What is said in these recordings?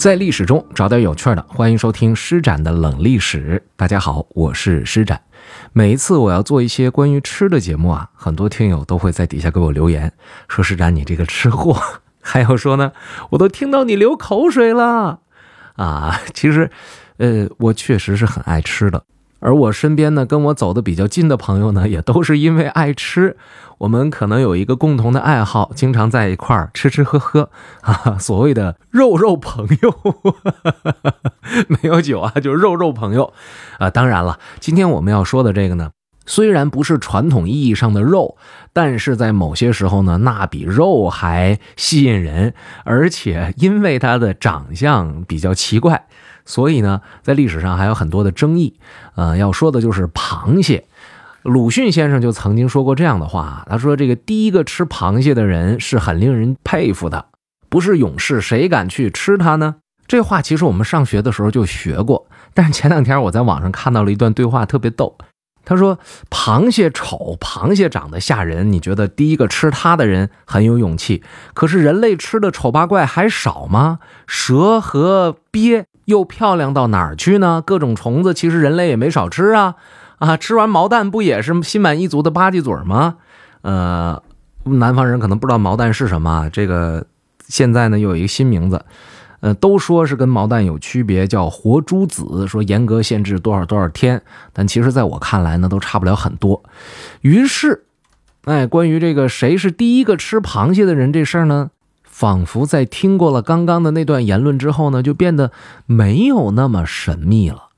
在历史中找点有趣的，欢迎收听施展的冷历史。大家好，我是施展。每一次我要做一些关于吃的节目啊，很多听友都会在底下给我留言，说施展你这个吃货，还有说呢，我都听到你流口水了啊。其实，呃，我确实是很爱吃的。而我身边呢，跟我走的比较近的朋友呢，也都是因为爱吃，我们可能有一个共同的爱好，经常在一块儿吃吃喝喝啊，所谓的肉肉朋友，没有酒啊，就肉肉朋友啊。当然了，今天我们要说的这个呢，虽然不是传统意义上的肉，但是在某些时候呢，那比肉还吸引人，而且因为它的长相比较奇怪。所以呢，在历史上还有很多的争议。呃，要说的就是螃蟹。鲁迅先生就曾经说过这样的话，他说：“这个第一个吃螃蟹的人是很令人佩服的，不是勇士谁敢去吃它呢？”这话其实我们上学的时候就学过，但是前两天我在网上看到了一段对话，特别逗。他说：“螃蟹丑，螃蟹长得吓人，你觉得第一个吃它的人很有勇气？可是人类吃的丑八怪还少吗？蛇和鳖。”又漂亮到哪儿去呢？各种虫子，其实人类也没少吃啊！啊，吃完毛蛋不也是心满意足的吧唧嘴吗？呃，南方人可能不知道毛蛋是什么，这个现在呢又有一个新名字，呃，都说是跟毛蛋有区别，叫活珠子，说严格限制多少多少天，但其实在我看来呢，都差不了很多。于是，哎，关于这个谁是第一个吃螃蟹的人这事儿呢？仿佛在听过了刚刚的那段言论之后呢，就变得没有那么神秘了。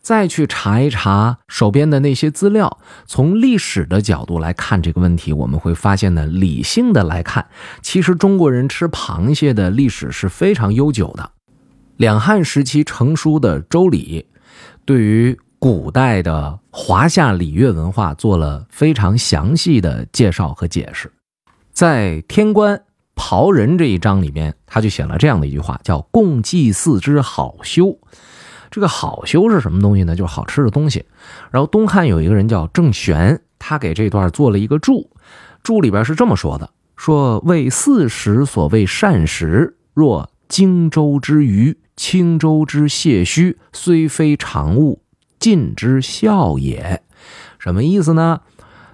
再去查一查手边的那些资料，从历史的角度来看这个问题，我们会发现呢，理性的来看，其实中国人吃螃蟹的历史是非常悠久的。两汉时期成书的《周礼》，对于古代的华夏礼乐文化做了非常详细的介绍和解释，在天官。刨人这一章里面，他就写了这样的一句话，叫“共祭祀之好修”。这个好修是什么东西呢？就是好吃的东西。然后东汉有一个人叫郑玄，他给这段做了一个注，注里边是这么说的：说为四时所谓善食，若荆州之鱼、青州之蟹须，虽非常物，尽之孝也。什么意思呢？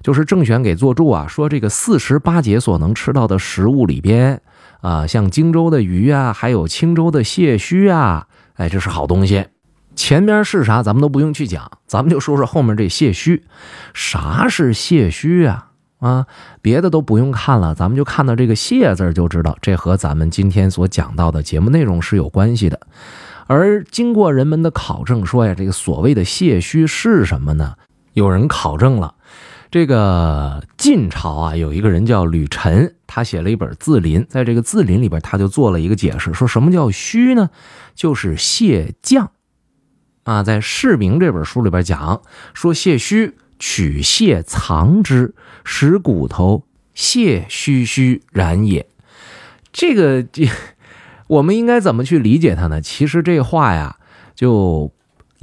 就是郑玄给做注啊，说这个四十八节所能吃到的食物里边，啊，像荆州的鱼啊，还有青州的蟹须啊，哎，这是好东西。前面是啥，咱们都不用去讲，咱们就说说后面这蟹须。啥是蟹须啊？啊，别的都不用看了，咱们就看到这个“蟹”字就知道，这和咱们今天所讲到的节目内容是有关系的。而经过人们的考证，说呀，这个所谓的蟹须是什么呢？有人考证了。这个晋朝啊，有一个人叫吕臣，他写了一本《字林》，在这个《字林》里边，他就做了一个解释，说什么叫虚呢？就是蟹将啊。在《释名》这本书里边讲，说蟹须取蟹藏之，使骨头蟹虚虚然也。这个，我们应该怎么去理解它呢？其实这话呀，就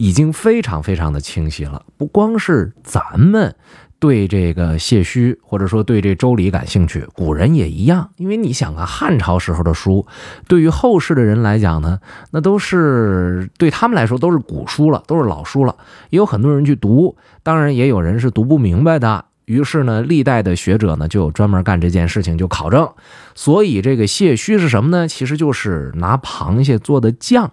已经非常非常的清晰了。不光是咱们。对这个谢须，或者说对这周礼感兴趣，古人也一样。因为你想啊，汉朝时候的书，对于后世的人来讲呢，那都是对他们来说都是古书了，都是老书了。也有很多人去读，当然也有人是读不明白的。于是呢，历代的学者呢就有专门干这件事情，就考证。所以这个谢须是什么呢？其实就是拿螃蟹做的酱。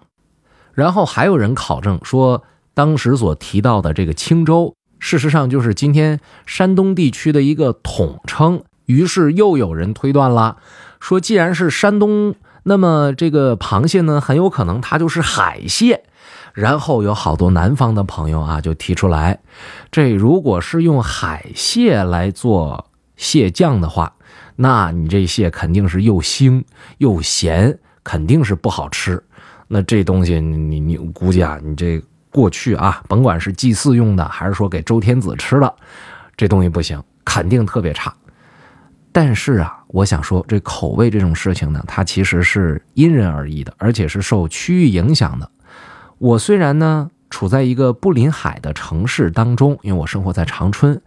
然后还有人考证说，当时所提到的这个青州。事实上，就是今天山东地区的一个统称。于是又有人推断了，说既然是山东，那么这个螃蟹呢，很有可能它就是海蟹。然后有好多南方的朋友啊，就提出来，这如果是用海蟹来做蟹酱的话，那你这蟹肯定是又腥又咸，肯定是不好吃。那这东西，你你估计啊，你这。过去啊，甭管是祭祀用的，还是说给周天子吃的，这东西不行，肯定特别差。但是啊，我想说，这口味这种事情呢，它其实是因人而异的，而且是受区域影响的。我虽然呢处在一个不临海的城市当中，因为我生活在长春，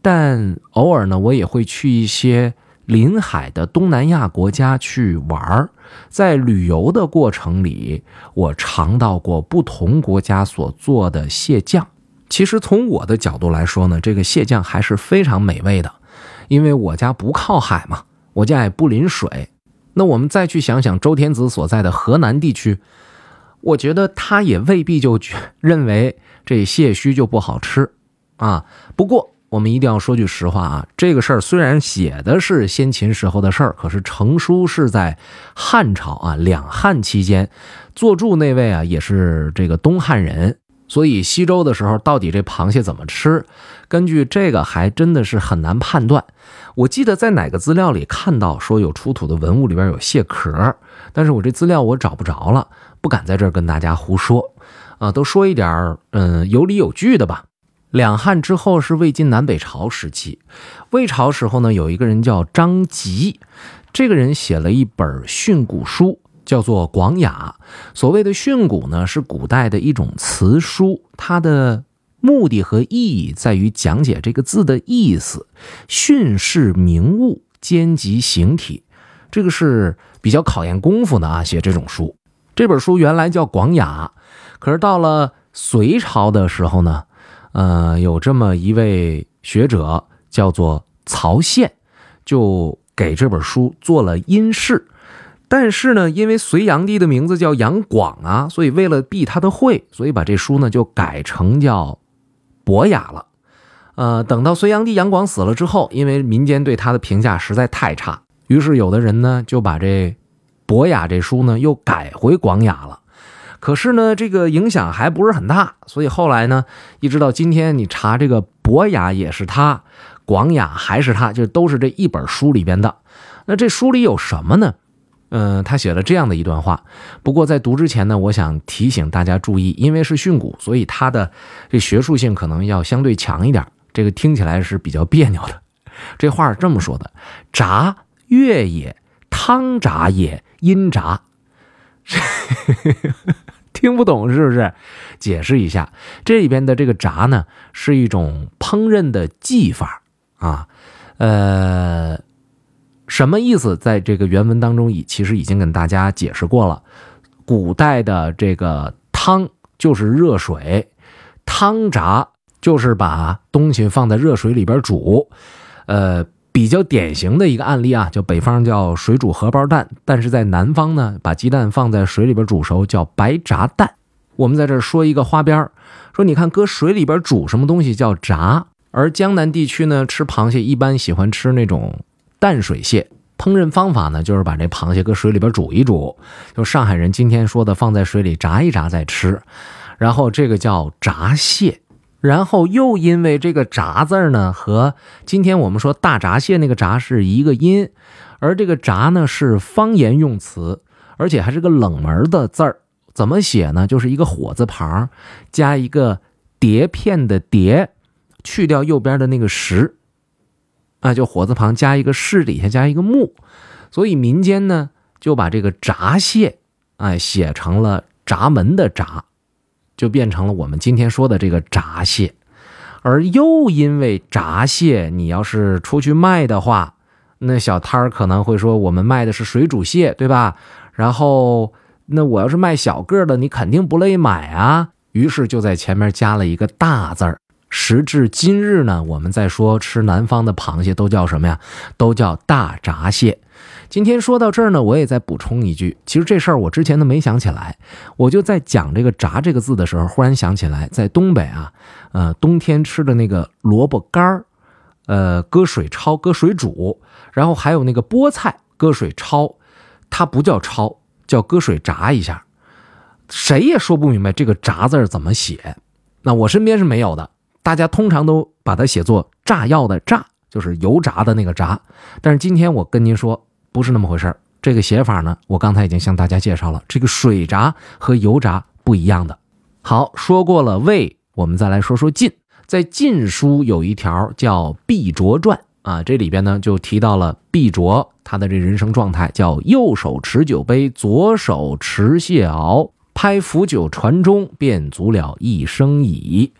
但偶尔呢，我也会去一些临海的东南亚国家去玩儿，在旅游的过程里，我尝到过不同国家所做的蟹酱。其实从我的角度来说呢，这个蟹酱还是非常美味的，因为我家不靠海嘛，我家也不临水。那我们再去想想周天子所在的河南地区，我觉得他也未必就认为这蟹须就不好吃啊。不过。我们一定要说句实话啊，这个事儿虽然写的是先秦时候的事儿，可是成书是在汉朝啊，两汉期间，作注那位啊也是这个东汉人，所以西周的时候到底这螃蟹怎么吃，根据这个还真的是很难判断。我记得在哪个资料里看到说有出土的文物里边有蟹壳，但是我这资料我找不着了，不敢在这儿跟大家胡说啊，都说一点嗯有理有据的吧。两汉之后是魏晋南北朝时期，魏朝时候呢，有一个人叫张籍，这个人写了一本训诂书，叫做《广雅》。所谓的训诂呢，是古代的一种词书，它的目的和意义在于讲解这个字的意思，训示名物，兼及形体，这个是比较考验功夫的啊。写这种书，这本书原来叫《广雅》，可是到了隋朝的时候呢。呃，有这么一位学者叫做曹宪，就给这本书做了音释。但是呢，因为隋炀帝的名字叫杨广啊，所以为了避他的讳，所以把这书呢就改成叫《博雅》了。呃，等到隋炀帝杨广死了之后，因为民间对他的评价实在太差，于是有的人呢就把这《博雅》这书呢又改回《广雅》了。可是呢，这个影响还不是很大，所以后来呢，一直到今天，你查这个博雅也是他，广雅还是他，就都是这一本书里边的。那这书里有什么呢？嗯，他写了这样的一段话。不过在读之前呢，我想提醒大家注意，因为是训诂，所以它的这学术性可能要相对强一点，这个听起来是比较别扭的。这话是这么说的：炸月也，汤札也，阴札。听不懂是不是？解释一下，这里边的这个炸呢，是一种烹饪的技法啊。呃，什么意思？在这个原文当中已其实已经跟大家解释过了。古代的这个汤就是热水，汤炸就是把东西放在热水里边煮，呃。比较典型的一个案例啊，就北方叫水煮荷包蛋，但是在南方呢，把鸡蛋放在水里边煮熟叫白炸蛋。我们在这说一个花边儿说你看搁水里边煮什么东西叫炸，而江南地区呢吃螃蟹一般喜欢吃那种淡水蟹，烹饪方法呢就是把这螃蟹搁水里边煮一煮，就上海人今天说的放在水里炸一炸再吃，然后这个叫炸蟹。然后又因为这个“炸”字呢，和今天我们说大闸蟹那个“闸”是一个音，而这个“闸”呢是方言用词，而且还是个冷门的字儿。怎么写呢？就是一个火字旁加一个碟片的“碟”，去掉右边的那个“石”，啊，就火字旁加一个“士”，底下加一个“木”，所以民间呢就把这个闸蟹，哎，写成了闸门的“闸”。就变成了我们今天说的这个闸蟹，而又因为闸蟹，你要是出去卖的话，那小摊儿可能会说我们卖的是水煮蟹，对吧？然后那我要是卖小个的，你肯定不乐意买啊。于是就在前面加了一个大字儿。时至今日呢，我们在说吃南方的螃蟹都叫什么呀？都叫大闸蟹。今天说到这儿呢，我也再补充一句，其实这事儿我之前都没想起来，我就在讲这个“炸”这个字的时候，忽然想起来，在东北啊，呃，冬天吃的那个萝卜干儿，呃，搁水焯、搁水煮，然后还有那个菠菜搁水焯，它不叫焯，叫搁水炸一下，谁也说不明白这个“炸”字怎么写。那我身边是没有的，大家通常都把它写作炸药的“炸”，就是油炸的那个“炸”。但是今天我跟您说。不是那么回事这个写法呢，我刚才已经向大家介绍了，这个水炸和油炸不一样的。好，说过了魏，我们再来说说晋。在《晋书》有一条叫毕卓传啊，这里边呢就提到了毕卓他的这人生状态，叫右手持酒杯，左手持蟹螯，拍釜酒船中，便足了一生矣。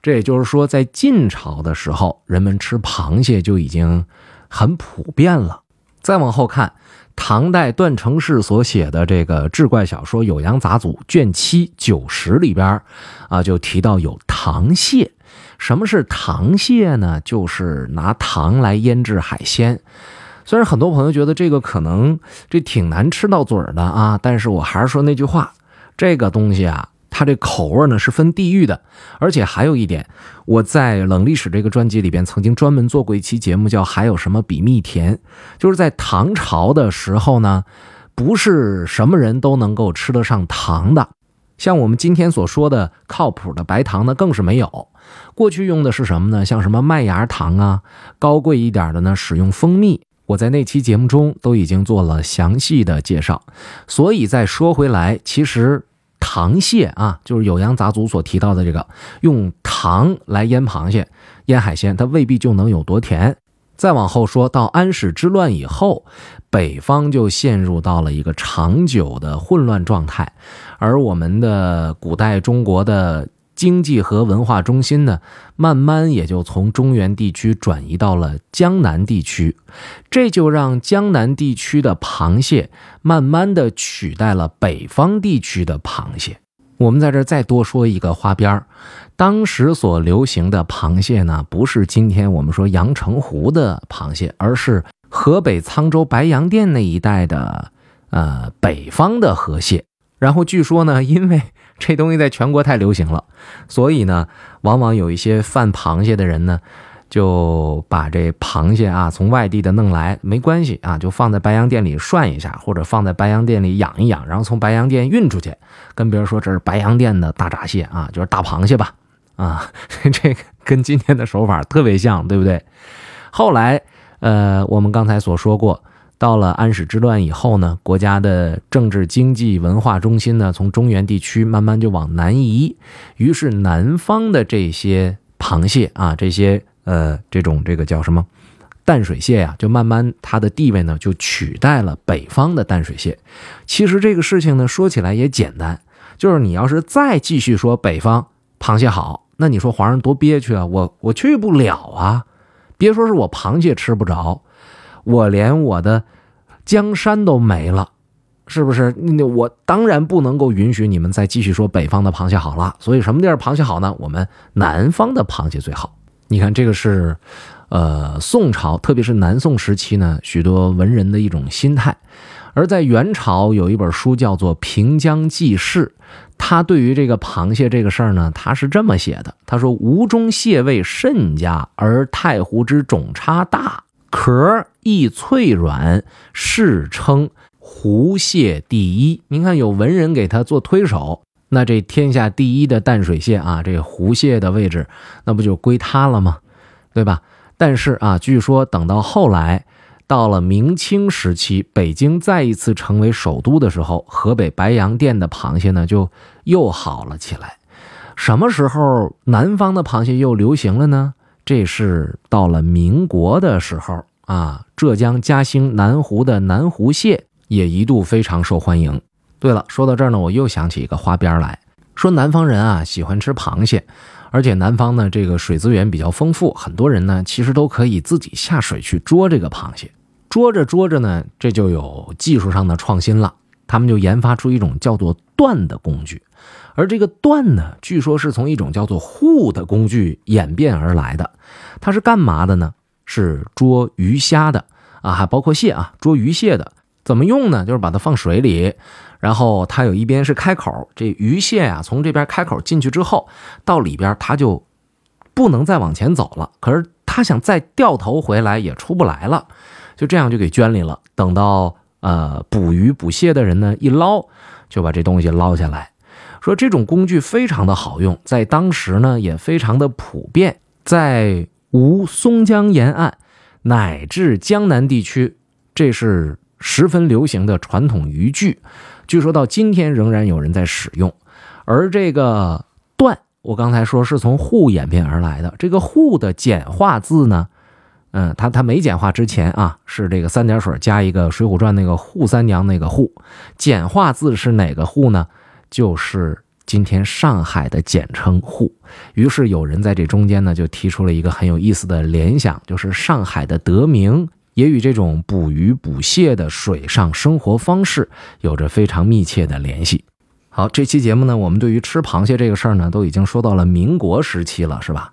这也就是说，在晋朝的时候，人们吃螃蟹就已经很普遍了。再往后看，唐代段成式所写的这个志怪小说《酉阳杂俎》卷七九十里边，啊，就提到有糖蟹。什么是糖蟹呢？就是拿糖来腌制海鲜。虽然很多朋友觉得这个可能这挺难吃到嘴的啊，但是我还是说那句话，这个东西啊。它这口味呢是分地域的，而且还有一点，我在冷历史这个专辑里边曾经专门做过一期节目，叫“还有什么比蜜甜”，就是在唐朝的时候呢，不是什么人都能够吃得上糖的，像我们今天所说的靠谱的白糖呢，更是没有。过去用的是什么呢？像什么麦芽糖啊，高贵一点的呢，使用蜂蜜。我在那期节目中都已经做了详细的介绍。所以再说回来，其实。螃蟹啊，就是《酉阳杂族》所提到的这个用糖来腌螃蟹、腌海鲜，它未必就能有多甜。再往后说到安史之乱以后，北方就陷入到了一个长久的混乱状态，而我们的古代中国的。经济和文化中心呢，慢慢也就从中原地区转移到了江南地区，这就让江南地区的螃蟹慢慢的取代了北方地区的螃蟹。我们在这再多说一个花边儿，当时所流行的螃蟹呢，不是今天我们说阳澄湖的螃蟹，而是河北沧州白洋淀那一带的，呃，北方的河蟹。然后据说呢，因为这东西在全国太流行了，所以呢，往往有一些贩螃蟹的人呢，就把这螃蟹啊从外地的弄来，没关系啊，就放在白洋淀里涮一下，或者放在白洋淀里养一养，然后从白洋淀运出去，跟别人说这是白洋淀的大闸蟹啊，就是大螃蟹吧，啊，这个跟今天的手法特别像，对不对？后来，呃，我们刚才所说过。到了安史之乱以后呢，国家的政治、经济、文化中心呢，从中原地区慢慢就往南移，于是南方的这些螃蟹啊，这些呃这种这个叫什么淡水蟹呀，就慢慢它的地位呢就取代了北方的淡水蟹。其实这个事情呢说起来也简单，就是你要是再继续说北方螃蟹好，那你说皇上多憋屈啊，我我去不了啊，别说是我螃蟹吃不着。我连我的江山都没了，是不是？那我当然不能够允许你们再继续说北方的螃蟹好了。所以什么地儿螃蟹好呢？我们南方的螃蟹最好。你看，这个是，呃，宋朝，特别是南宋时期呢，许多文人的一种心态。而在元朝，有一本书叫做《平江记事》，他对于这个螃蟹这个事儿呢，他是这么写的：他说，吴中蟹味甚佳，而太湖之种差大。壳易脆软，世称湖蟹第一。您看，有文人给他做推手，那这天下第一的淡水蟹啊，这湖蟹的位置，那不就归他了吗？对吧？但是啊，据说等到后来，到了明清时期，北京再一次成为首都的时候，河北白洋淀的螃蟹呢，就又好了起来。什么时候南方的螃蟹又流行了呢？这是到了民国的时候啊，浙江嘉兴南湖的南湖蟹也一度非常受欢迎。对了，说到这儿呢，我又想起一个花边来，说南方人啊喜欢吃螃蟹，而且南方呢这个水资源比较丰富，很多人呢其实都可以自己下水去捉这个螃蟹。捉着捉着呢，这就有技术上的创新了，他们就研发出一种叫做断的工具。而这个断呢，据说是从一种叫做护的工具演变而来的。它是干嘛的呢？是捉鱼虾的啊，还包括蟹啊，捉鱼蟹的。怎么用呢？就是把它放水里，然后它有一边是开口，这鱼蟹啊从这边开口进去之后，到里边它就不能再往前走了。可是它想再掉头回来也出不来了，就这样就给圈里了。等到呃捕鱼捕蟹的人呢一捞，就把这东西捞下来。说这种工具非常的好用，在当时呢也非常的普遍，在吴松江沿岸乃至江南地区，这是十分流行的传统渔具。据说到今天仍然有人在使用。而这个“断”，我刚才说是从“户”演变而来的。这个“户”的简化字呢，嗯，它它没简化之前啊，是这个三点水加一个《水浒传》那个扈三娘那个“扈”，简化字是哪个“户”呢？就是今天上海的简称“沪”，于是有人在这中间呢，就提出了一个很有意思的联想，就是上海的得名也与这种捕鱼捕蟹的水上生活方式有着非常密切的联系。好，这期节目呢，我们对于吃螃蟹这个事儿呢，都已经说到了民国时期了，是吧？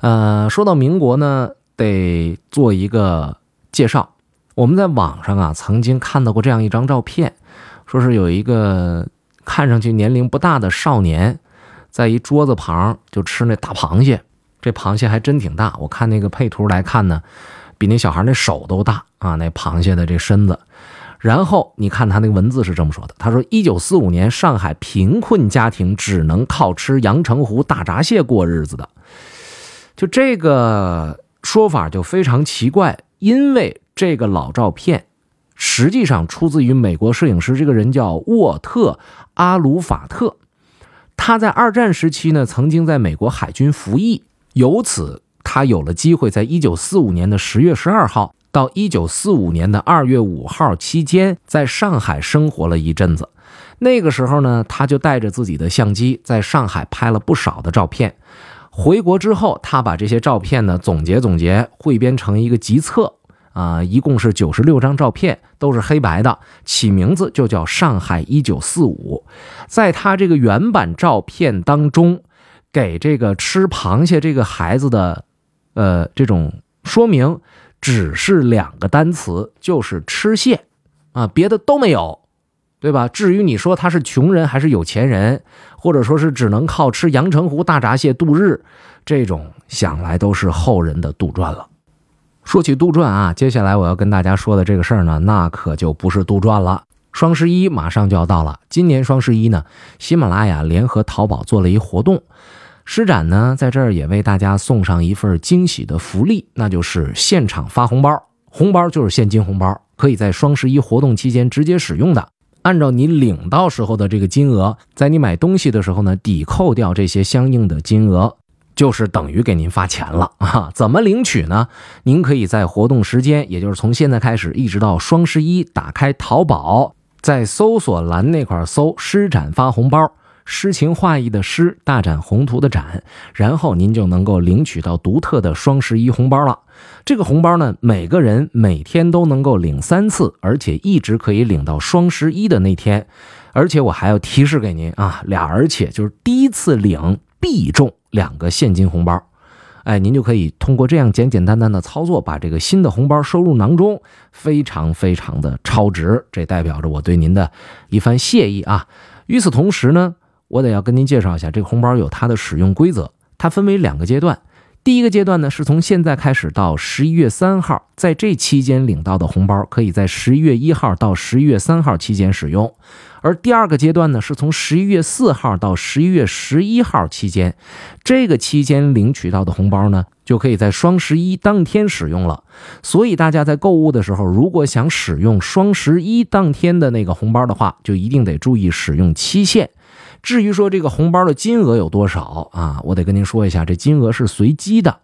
呃，说到民国呢，得做一个介绍。我们在网上啊，曾经看到过这样一张照片，说是有一个看上去年龄不大的少年，在一桌子旁就吃那大螃蟹。这螃蟹还真挺大，我看那个配图来看呢，比那小孩那手都大啊，那螃蟹的这身子。然后你看他那个文字是这么说的：“他说，一九四五年上海贫困家庭只能靠吃阳澄湖大闸蟹过日子的，就这个说法就非常奇怪，因为这个老照片实际上出自于美国摄影师，这个人叫沃特阿鲁法特，他在二战时期呢曾经在美国海军服役，由此他有了机会，在一九四五年的十月十二号。”到一九四五年的二月五号期间，在上海生活了一阵子。那个时候呢，他就带着自己的相机在上海拍了不少的照片。回国之后，他把这些照片呢总结总结，汇编成一个集册啊，一共是九十六张照片，都是黑白的，起名字就叫《上海一九四五》。在他这个原版照片当中，给这个吃螃蟹这个孩子的呃这种说明。只是两个单词，就是吃蟹，啊，别的都没有，对吧？至于你说他是穷人还是有钱人，或者说是只能靠吃阳澄湖大闸蟹度日，这种想来都是后人的杜撰了。说起杜撰啊，接下来我要跟大家说的这个事儿呢，那可就不是杜撰了。双十一马上就要到了，今年双十一呢，喜马拉雅联合淘宝做了一活动。施展呢，在这儿也为大家送上一份惊喜的福利，那就是现场发红包，红包就是现金红包，可以在双十一活动期间直接使用的。按照你领到时候的这个金额，在你买东西的时候呢，抵扣掉这些相应的金额，就是等于给您发钱了啊！怎么领取呢？您可以在活动时间，也就是从现在开始一直到双十一，打开淘宝，在搜索栏那块搜“施展发红包”。诗情画意的诗，大展宏图的展，然后您就能够领取到独特的双十一红包了。这个红包呢，每个人每天都能够领三次，而且一直可以领到双十一的那天。而且我还要提示给您啊，俩而且就是第一次领必中两个现金红包。哎，您就可以通过这样简简单单的操作，把这个新的红包收入囊中，非常非常的超值。这代表着我对您的一番谢意啊。与此同时呢。我得要跟您介绍一下，这个红包有它的使用规则，它分为两个阶段。第一个阶段呢，是从现在开始到十一月三号，在这期间领到的红包，可以在十一月一号到十一月三号期间使用；而第二个阶段呢，是从十一月四号到十一月十一号期间，这个期间领取到的红包呢，就可以在双十一当天使用了。所以大家在购物的时候，如果想使用双十一当天的那个红包的话，就一定得注意使用期限。至于说这个红包的金额有多少啊？我得跟您说一下，这金额是随机的，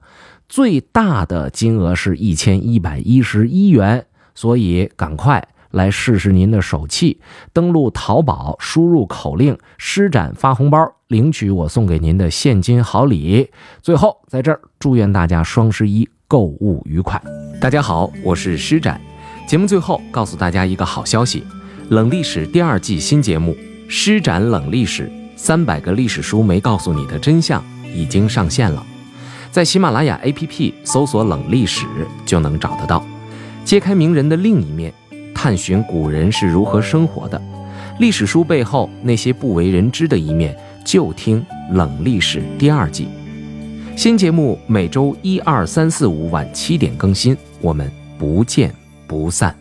最大的金额是一千一百一十一元，所以赶快来试试您的手气，登录淘宝，输入口令“施展发红包”，领取我送给您的现金好礼。最后，在这儿祝愿大家双十一购物愉快。大家好，我是施展。节目最后告诉大家一个好消息：冷历史第二季新节目。施展冷历史，三百个历史书没告诉你的真相已经上线了，在喜马拉雅 APP 搜索“冷历史”就能找得到。揭开名人的另一面，探寻古人是如何生活的，历史书背后那些不为人知的一面，就听《冷历史》第二季。新节目每周一、二、三、四、五晚七点更新，我们不见不散。